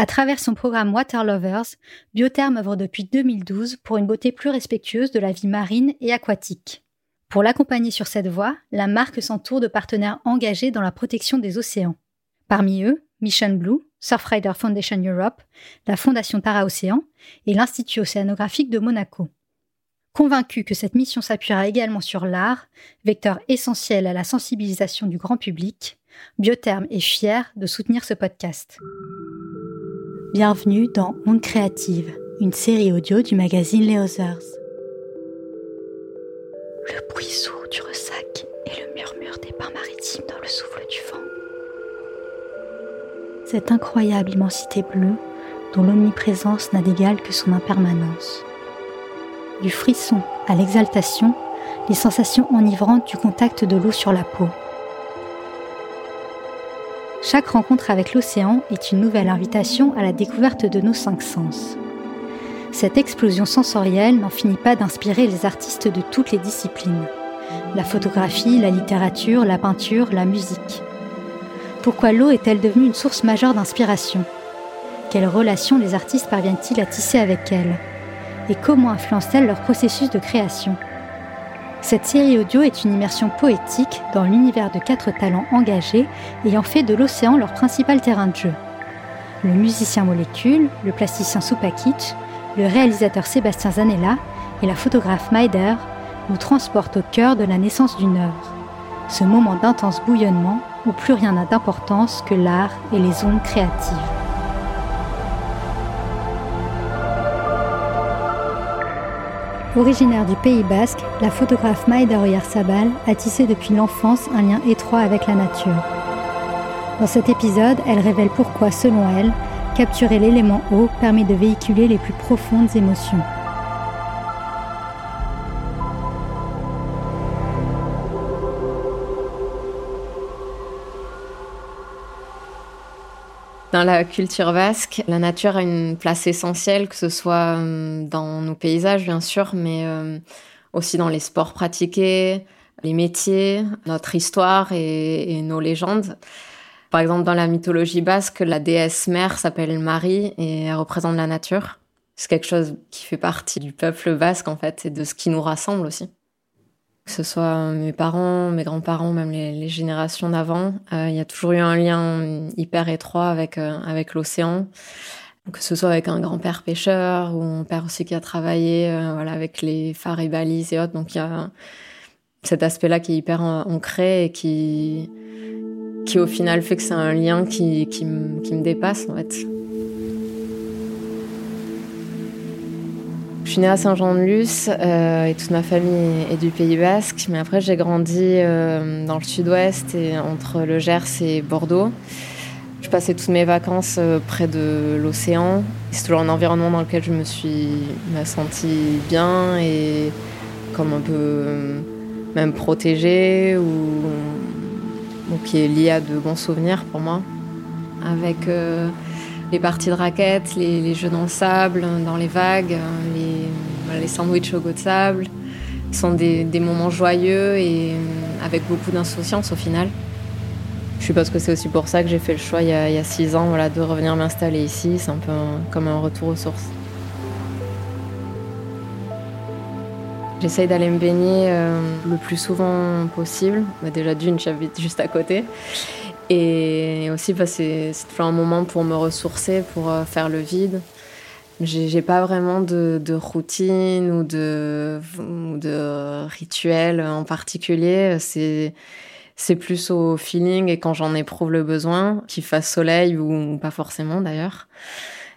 À travers son programme Water Lovers, Biotherm œuvre depuis 2012 pour une beauté plus respectueuse de la vie marine et aquatique. Pour l'accompagner sur cette voie, la marque s'entoure de partenaires engagés dans la protection des océans. Parmi eux, Mission Blue, Surfrider Foundation Europe, la Fondation Tara Océan et l'Institut océanographique de Monaco. Convaincu que cette mission s'appuiera également sur l'art, vecteur essentiel à la sensibilisation du grand public, Biotherm est fier de soutenir ce podcast. Bienvenue dans Onde Créative, une série audio du magazine Les Others. Le bruit sourd du ressac et le murmure des pins maritimes dans le souffle du vent. Cette incroyable immensité bleue dont l'omniprésence n'a d'égal que son impermanence. Du frisson à l'exaltation, les sensations enivrantes du contact de l'eau sur la peau. Chaque rencontre avec l'océan est une nouvelle invitation à la découverte de nos cinq sens. Cette explosion sensorielle n'en finit pas d'inspirer les artistes de toutes les disciplines. La photographie, la littérature, la peinture, la musique. Pourquoi l'eau est-elle devenue une source majeure d'inspiration? Quelles relations les artistes parviennent-ils à tisser avec elle? Et comment influence-t-elle leur processus de création? Cette série audio est une immersion poétique dans l'univers de quatre talents engagés ayant fait de l'océan leur principal terrain de jeu. Le musicien Molécule, le plasticien Supakic, le réalisateur Sébastien Zanella et la photographe Maider nous transportent au cœur de la naissance d'une œuvre. Ce moment d'intense bouillonnement où plus rien n'a d'importance que l'art et les ondes créatives. Originaire du Pays basque, la photographe Maïda Sabal a tissé depuis l'enfance un lien étroit avec la nature. Dans cet épisode, elle révèle pourquoi, selon elle, capturer l'élément eau permet de véhiculer les plus profondes émotions. Dans la culture basque, la nature a une place essentielle, que ce soit euh, dans nos paysages, bien sûr, mais euh, aussi dans les sports pratiqués, les métiers, notre histoire et, nos légendes. Par exemple, dans la mythologie basque, la déesse mère s'appelle Marie et elle représente la nature. C'est quelque chose qui fait partie du peuple basque, en fait, et de ce qui nous rassemble aussi que ce soit mes parents, mes grands-parents, même les, générations d'avant, euh, il y a toujours eu un lien hyper étroit avec euh, avec l'océan. Que ce soit avec un grand-père pêcheur ou mon père aussi qui a travaillé euh, voilà avec les phares et balises et autres. Donc il y a cet aspect-là qui est hyper ancré et qui qui au final fait que c'est un lien qui qui, qui me dépasse en fait. Je suis née à Saint-Jean-de-Luz euh, et toute ma famille est du Pays Basque. Mais après, j'ai grandi euh, dans le sud-ouest et entre le Gers et Bordeaux. Je passais toutes mes vacances euh, près de l'océan. C'est toujours un environnement dans lequel je me suis sentie bien et comme un peu même protégée ou, qui est lié à de bons souvenirs pour moi. Avec les parties de raquettes, les, jeux dans le sable, dans les vagues, les, les sandwichs au goût de sable. Ce sont des, moments joyeux et euh, avec beaucoup d'insouciance au final. Je suppose que c'est aussi pour ça que j'ai fait le choix il y a, six ans de revenir m'installer ici. C'est un peu comme un retour aux sources. J'essaye d'aller me baigner euh, le plus souvent possible. Bah, déjà d'une, j'habite juste à côté. Et aussi, bah, c'est toujours un moment pour me ressourcer, pour euh, faire le vide. J'ai pas vraiment de, routine ou de, de rituel en particulier. C'est c'est plus au feeling et quand j'en éprouve le besoin, qu'il fasse soleil ou, pas forcément d'ailleurs.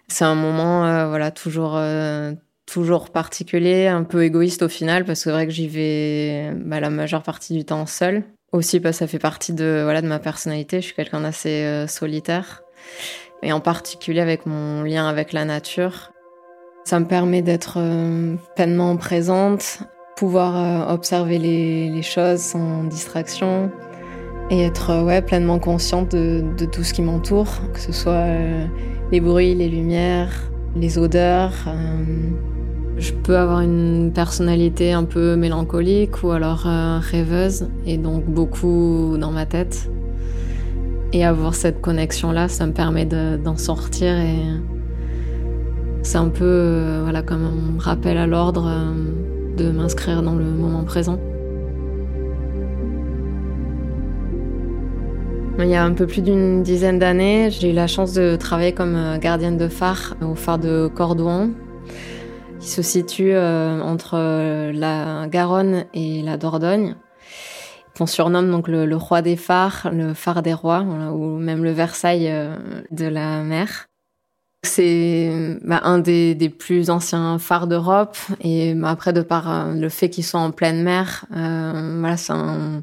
C'est un moment, euh, voilà, toujours euh, toujours particulier, un peu égoïste au final parce que c'est vrai que j'y vais bah, la majeure partie du temps seule. Aussi parce que ça fait partie de, voilà, de ma personnalité. Je suis quelqu'un d'assez euh, solitaire. Et en particulier avec mon lien avec la nature. Ça me permet d'être euh, pleinement présente, pouvoir euh, observer les, choses sans distraction et être ouais, pleinement consciente de tout ce qui m'entoure, que ce soit les bruits, les lumières, les odeurs. Je peux avoir une personnalité un peu mélancolique ou alors euh, rêveuse et donc beaucoup dans ma tête. Et avoir cette connexion-là, ça me permet d'en sortir et c'est un peu euh, voilà, comme un rappel à l'ordre euh, de m'inscrire dans le moment présent. Il y a un peu plus d'une dizaine d'années, j'ai eu la chance de travailler comme gardienne de phare au phare de Cordouan, qui se situe entre la Garonne et la Dordogne. On surnomme donc le, roi des phares, le phare des rois, ou même le Versailles euh, de la mer. C'est bah, un des, plus anciens phares d'Europe et bah, après de par euh, le fait qu'ils soient en pleine mer, euh, voilà, c'est un,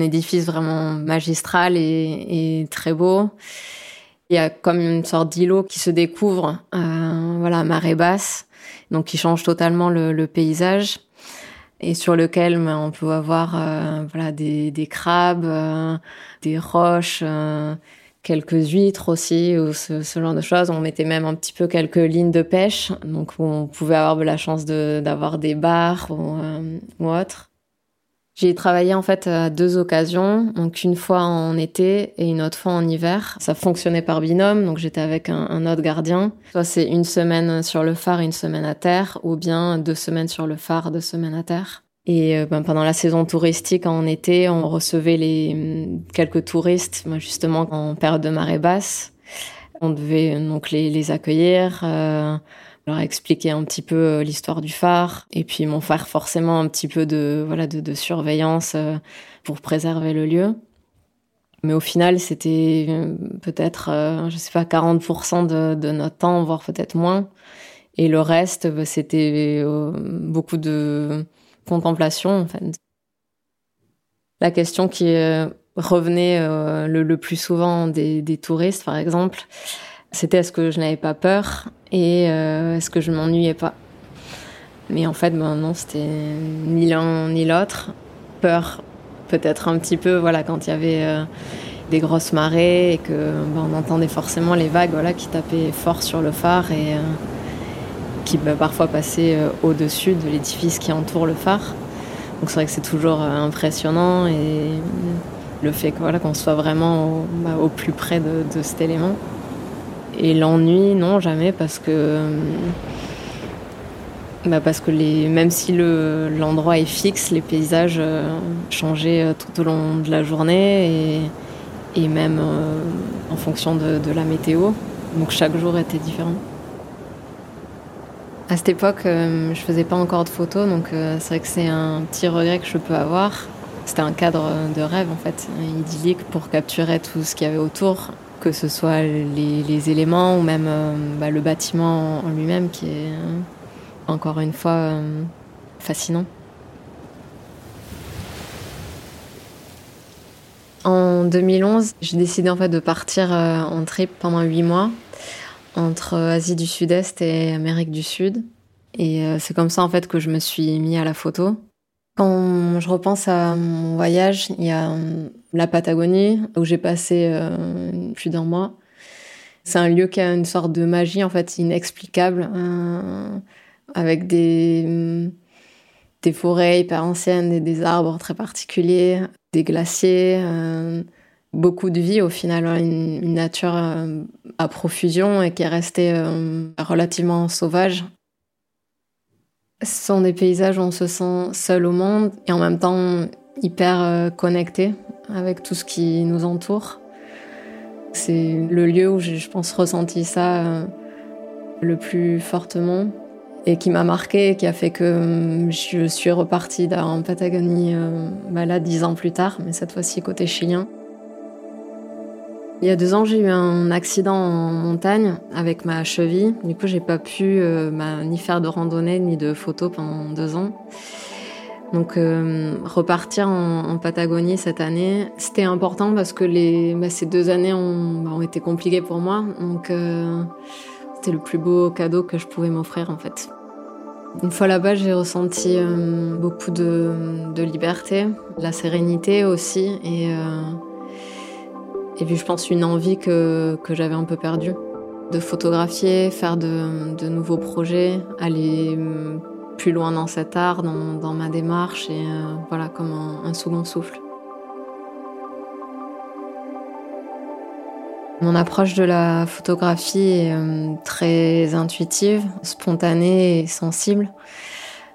édifice vraiment magistral et, très beau. Il y a comme une sorte d'îlot qui se découvre, voilà, à marée basse, donc qui change totalement le paysage et sur lequel ben, on peut avoir euh, voilà des, des crabes, euh, des roches, euh, quelques huîtres aussi ou ce, ce, genre de choses. On mettait même un petit peu quelques lignes de pêche, donc on pouvait avoir la chance d'avoir des bars ou, ou autre. J'ai travaillé en fait à deux occasions, donc une fois en été et une autre fois en hiver. Ça fonctionnait par binôme, donc j'étais avec un, autre gardien. Soit c'est une semaine sur le phare, une semaine à terre, ou bien deux semaines sur le phare, deux semaines à terre. Et euh, ben, pendant la saison touristique en été, on recevait les quelques touristes, ben, justement en période de marée basse. On devait donc les, les accueillir. Euh, leur expliquer un petit peu euh, l'histoire du phare et puis m'en faire forcément un petit peu de voilà de, de surveillance euh, pour préserver le lieu. Mais au final, c'était euh, peut-être, je sais pas, 40% de, de, notre temps, voire peut-être moins. Et le reste, bah, c'était beaucoup de contemplation, en fait. La question qui revenait le, le, plus souvent des, des touristes, par exemple, c'était est-ce que je n'avais pas peur et euh, est-ce que je m'ennuyais pas. Mais en fait, ben non, c'était ni l'un ni l'autre. Peur, peut-être un petit peu, voilà, quand il y avait euh, des grosses marées et que ben, on entendait forcément les vagues, voilà, qui tapaient fort sur le phare et euh, qui ben, parfois passaient au-dessus de l'édifice qui entoure le phare. Donc c'est vrai que c'est toujours impressionnant et le fait que voilà qu'on soit vraiment au, au plus près de cet élément. Et l'ennui, non, jamais, parce que. Euh, bah parce que les, même si l'endroit est fixe, les paysages euh, changeaient euh, tout au long de la journée et, et même en fonction de, la météo. Donc chaque jour était différent. À cette époque, je faisais pas encore de photos, donc c'est vrai que c'est un petit regret que je peux avoir. C'était un cadre de rêve en fait, idyllique pour capturer tout ce qu'il y avait autour que ce soit les, éléments ou même euh, bah, le bâtiment en lui-même qui est euh, encore une fois euh, fascinant. En 2011, j'ai décidé en de partir en trip pendant huit mois entre Asie du Sud-Est et Amérique du Sud. Et c'est comme ça en fait que je me suis mis à la photo. Quand je repense à mon voyage, il y a euh, la Patagonie, où j'ai passé euh, plus d'un mois. C'est un lieu qui a une sorte de magie, en fait, inexplicable, euh, avec des, des forêts hyper anciennes et des arbres très particuliers, des glaciers, beaucoup de vie au final, hein, une, une nature à profusion et qui est restée relativement sauvage. Ce sont des paysages où on se sent seul au monde et en même temps hyper euh, connecté avec tout ce qui nous entoure. C'est le lieu où j'ai, je pense, ressenti ça euh, le plus fortement et qui m'a marqué qui a fait que euh, je suis repartie en Patagonie bah là dix ans plus tard, mais cette fois-ci côté chilien. Il y a deux ans, j'ai eu un accident en montagne avec ma cheville. Du coup, j'ai pas pu euh, bah, ni faire de randonnée ni de photos pendant deux ans. Donc, euh, repartir en, Patagonie cette année, c'était important parce que bah, ces deux années ont, bah, ont, été compliquées pour moi. Donc, euh, c'était le plus beau cadeau que je pouvais m'offrir en fait. Une fois là-bas, j'ai ressenti beaucoup de, liberté, la sérénité aussi et et puis je pense une envie que, que j'avais un peu perdue. De photographier, faire de, de, nouveaux projets, aller mm, plus loin dans cet art, dans, dans ma démarche, et euh, voilà, comme un, second souffle. Mon approche de la photographie est euh, très intuitive, spontanée et sensible.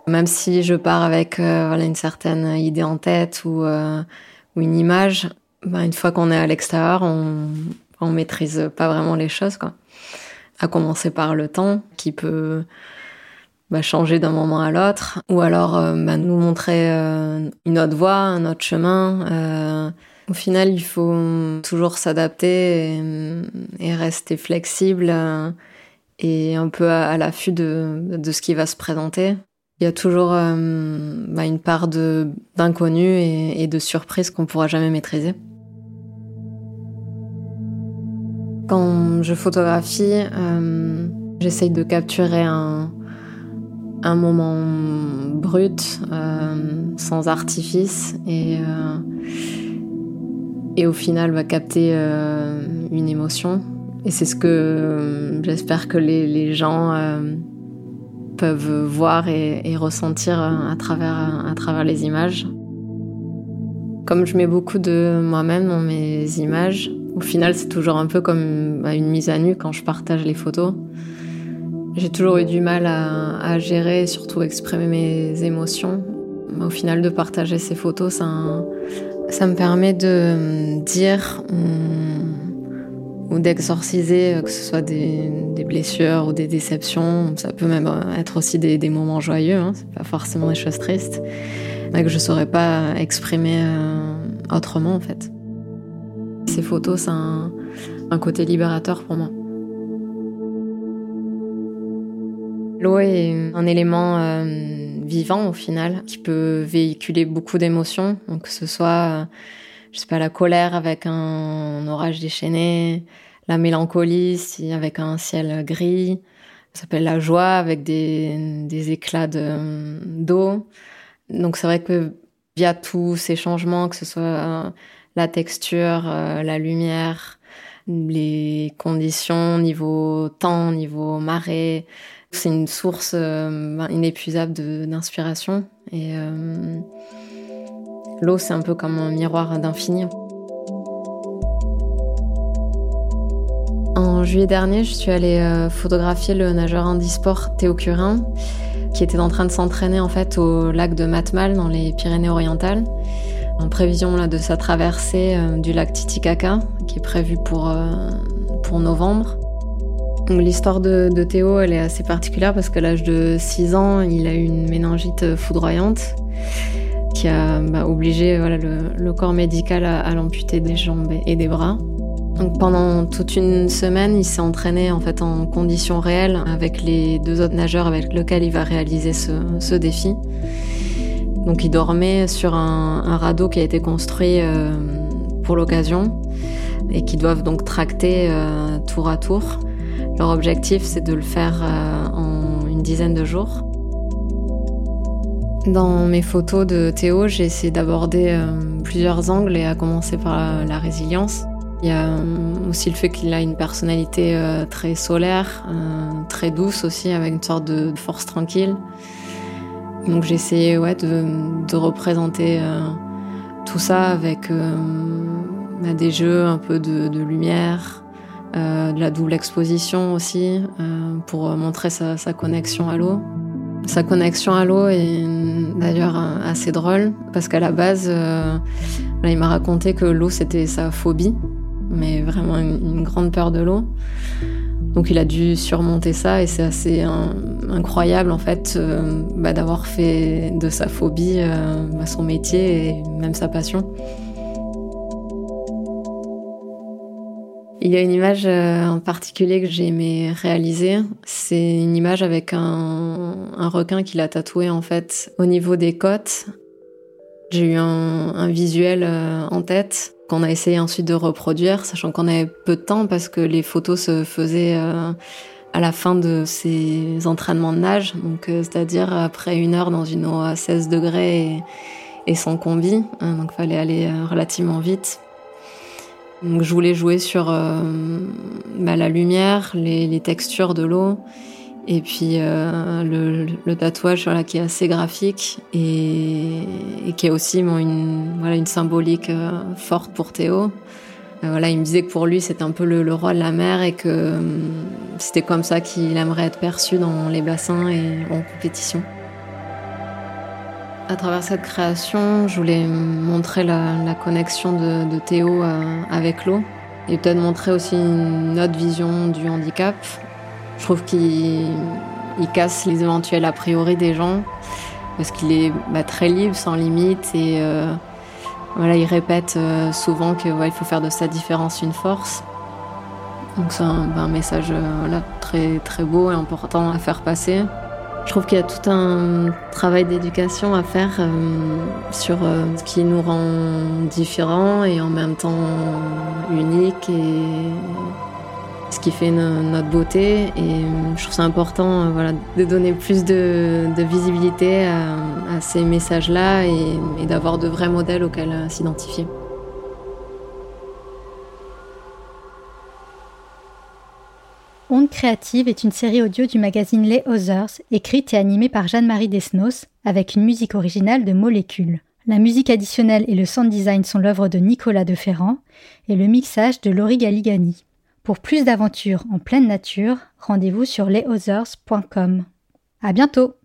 Même si je pars avec euh, une certaine idée en tête ou, euh, une image, ben, une fois qu'on est à l'extérieur, on, on maîtrise pas vraiment les choses. Quoi. À commencer par le temps qui peut bah, changer d'un moment à l'autre, ou alors bah, nous montrer une autre voie, un autre chemin. Au final, il faut toujours s'adapter et, rester flexible euh, et un peu à, l'affût de, ce qui va se présenter. Il y a toujours euh, bah, une part d'inconnu et, de surprise qu'on pourra jamais maîtriser. Quand je photographie, euh, j'essaye de capturer un, moment brut, sans artifice et et au final va capter euh, une émotion. Et c'est ce que euh, j'espère que les, gens euh, peuvent voir et, ressentir à travers les images. Comme je mets beaucoup de moi-même dans mes images, au final c'est toujours un peu comme bah, une mise à nu quand je partage les photos. J'ai toujours eu du mal à, gérer et surtout exprimer mes émotions. Au final de partager ces photos, ça me permet de euh, dire ou, d'exorciser, euh, que ce soit des, blessures ou des déceptions. Ça peut même être aussi des, moments joyeux, hein. c'est pas forcément des choses tristes, mais que je saurais pas exprimer euh, autrement en fait. Ces photos, c'est un, côté libérateur pour moi. L'eau est un élément vivant au final, qui peut véhiculer beaucoup d'émotions, que ce soit, euh, je sais pas, la colère avec un orage déchaîné, la mélancolie avec un ciel gris, ça s'appelle la joie avec des, des éclats d'eau. Donc c'est vrai que via tous ces changements, que ce soit euh, la texture, euh, la lumière, les conditions niveau temps, niveau marée, c'est une source euh, ben, inépuisable d'inspiration. Et euh, l'eau, c'est un peu comme un miroir d'infini. En juillet dernier, je suis allée photographier le nageur handisport Théo Curin, qui était en train de s'entraîner en fait au lac de Matmal dans les Pyrénées-Orientales, en prévision là, de sa traversée du lac Titicaca, qui est prévue pour, pour novembre. L'histoire de, Théo, elle est assez particulière parce qu'à l'âge de 6 ans, il a eu une méningite foudroyante qui a bah, obligé le, corps médical à, l'amputer des jambes et des bras. Pendant toute une semaine, il s'est entraîné en fait en conditions réelles avec les deux autres nageurs avec lesquels il va réaliser ce, défi. Donc il dormait sur un, radeau qui a été construit euh, pour l'occasion et qui doivent donc tracter euh, tour à tour. Leur objectif, c'est de le faire euh, en une dizaine de jours. Dans mes photos de Théo, j'ai essayé d'aborder plusieurs angles et à commencer par la, résilience. Il y a aussi le fait qu'il a une personnalité très solaire, très douce aussi, avec une sorte de force tranquille. Donc essayé ouais, de, représenter tout ça avec bah, des jeux un peu de lumière, euh, de la double exposition aussi, euh, pour montrer sa, connexion à l'eau. Sa connexion à l'eau est d'ailleurs assez drôle, parce qu'à la base, euh, il m'a raconté que l'eau c'était sa phobie, mais vraiment une, grande peur de l'eau. Donc il a dû surmonter ça et c'est assez incroyable en fait bah, d'avoir fait de sa phobie bah, son métier et même sa passion. Il y a une image euh, en particulier que j'ai aimé réaliser. C'est une image avec un, requin qu'il a tatoué en fait au niveau des côtes. J'ai eu un, visuel euh, en tête qu'on a essayé ensuite de reproduire, sachant qu'on avait peu de temps parce que les photos se faisaient euh, à la fin de ces entraînements de nage, donc c'est-à-dire après une heure dans une eau à 16 degrés et, sans combi, hein, donc fallait aller relativement vite. Donc, je voulais jouer sur euh, bah, la lumière, les, textures de l'eau, et puis euh, le, tatouage voilà, qui est assez graphique et, qui a aussi une, voilà, une symbolique euh, forte pour Théo. voilà, il me disait que pour lui c'était un peu le, roi de la mer et que c'était comme ça qu'il aimerait être perçu dans les bassins et en compétition. À travers cette création, je voulais montrer la, connexion de, Théo avec l'eau et peut-être montrer aussi une autre vision du handicap. Je trouve qu'il casse les éventuels a priori des gens parce qu'il est bah, très libre, sans limite et euh, voilà, il répète euh, souvent qu'il faut faire de sa différence une force. Donc c'est un, bah, message euh, très, très beau et important à faire passer. Je trouve qu'il y a tout un travail d'éducation à faire sur ce qui nous rend différents et en même temps uniques et ce qui fait notre beauté. Et je trouve ça important voilà, de donner plus de, visibilité à, ces messages-là et d'avoir de vrais modèles auxquels s'identifier. Onde créative est une série audio du magazine Les Others, écrite et animée par Jeanne-Marie Desnos, avec une musique originale de Molécule. La musique additionnelle et le sound design sont l'œuvre de Nicolas de Ferrand et le mixage de Laurie Galigani. Pour plus d'aventures en pleine nature, rendez-vous sur lesothers.com. À bientôt!